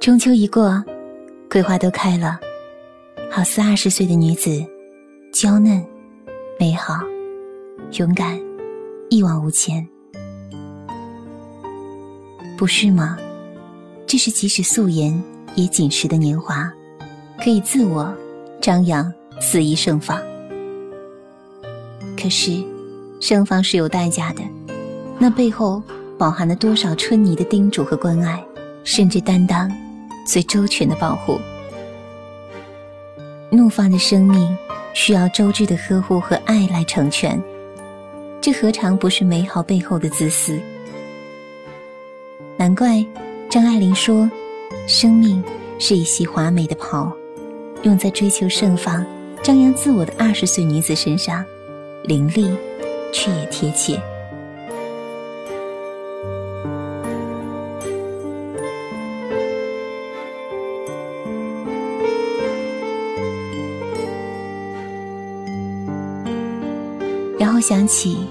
中秋一过，桂花都开了，好似二十岁的女子，娇嫩、美好、勇敢，一往无前，不是吗？这是即使素颜也紧实的年华，可以自我张扬，肆意盛放。可是，盛放是有代价的，那背后饱含了多少春泥的叮嘱和关爱，甚至担当。最周全的保护，怒放的生命需要周至的呵护和爱来成全，这何尝不是美好背后的自私？难怪张爱玲说：“生命是一袭华美的袍，用在追求盛放、张扬自我的二十岁女子身上，凌厉却也贴切。”然后想起，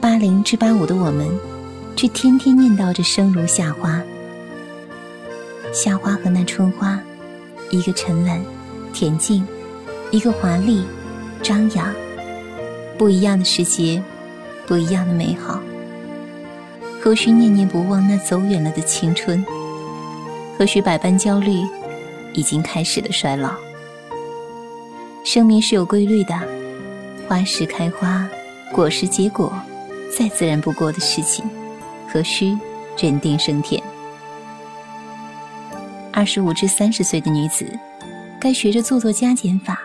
八零至八五的我们，却天天念叨着生如夏花。夏花和那春花，一个沉稳、恬静，一个华丽、张扬，不一样的世界，不一样的美好。何须念念不忘那走远了的青春？何须百般焦虑，已经开始了衰老？生命是有规律的。花时开花，果实结果，再自然不过的事情，何须人定胜天？二十五至三十岁的女子，该学着做做加减法，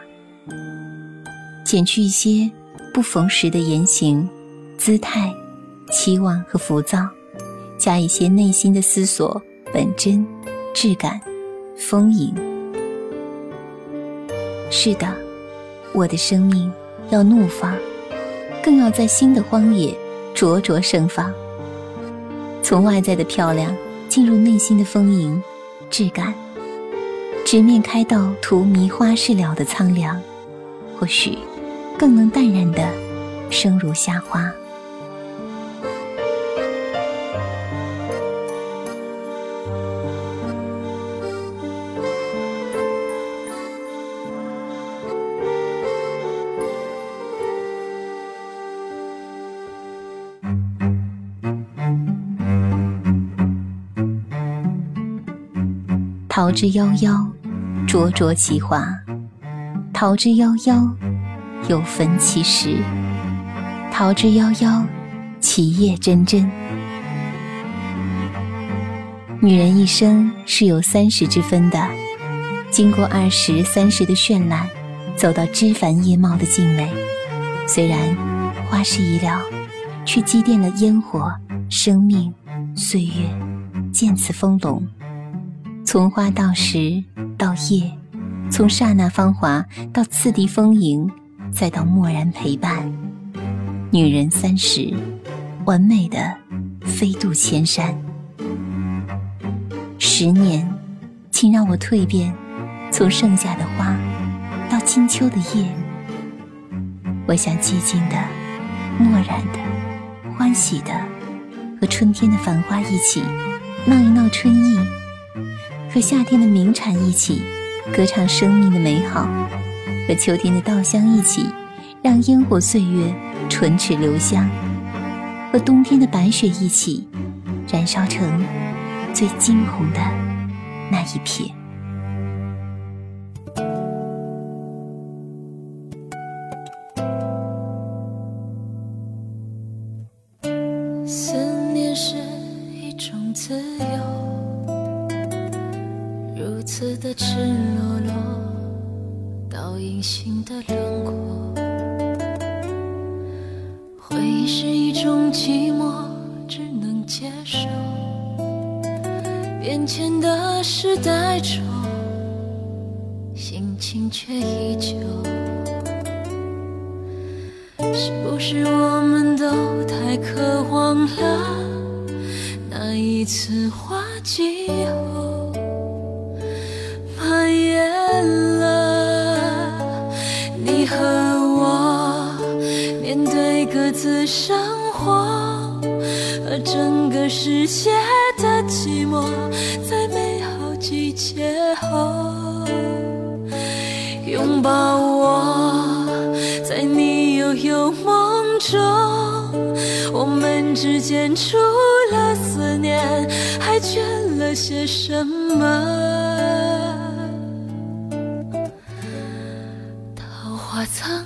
减去一些不逢时的言行、姿态、期望和浮躁，加一些内心的思索、本真、质感、丰盈。是的，我的生命。要怒放，更要在新的荒野灼灼盛放。从外在的漂亮进入内心的丰盈、质感，直面开到荼蘼花事了的苍凉，或许更能淡然的生如夏花。桃之夭夭，灼灼其华；桃之夭夭，有分其实；桃之夭夭，其叶蓁蓁。女人一生是有三十之分的，经过二十三十的绚烂，走到枝繁叶茂的静美。虽然花事已了，却积淀了烟火、生命、岁月，渐次丰隆。从花到石到叶，从刹那芳华到次第丰盈，再到蓦然陪伴。女人三十，完美的飞渡千山。十年，请让我蜕变，从盛夏的花到金秋的叶。我想寂静的、漠然的、欢喜的，和春天的繁花一起闹一闹春意。和夏天的鸣蝉一起，歌唱生命的美好；和秋天的稻香一起，让烟火岁月唇齿留香；和冬天的白雪一起，燃烧成最惊鸿的那一片。思念是一种自由。如此的赤裸裸，到隐形的轮廓。回忆是一种寂寞，只能接受。变迁的时代中，心情却依旧。是不是我们都太渴望了那一次花季后面对各自生活，和整个世界的寂寞，在美好季节后拥抱我，在你悠悠梦中，我们之间除了思念，还缺了些什么？桃花曾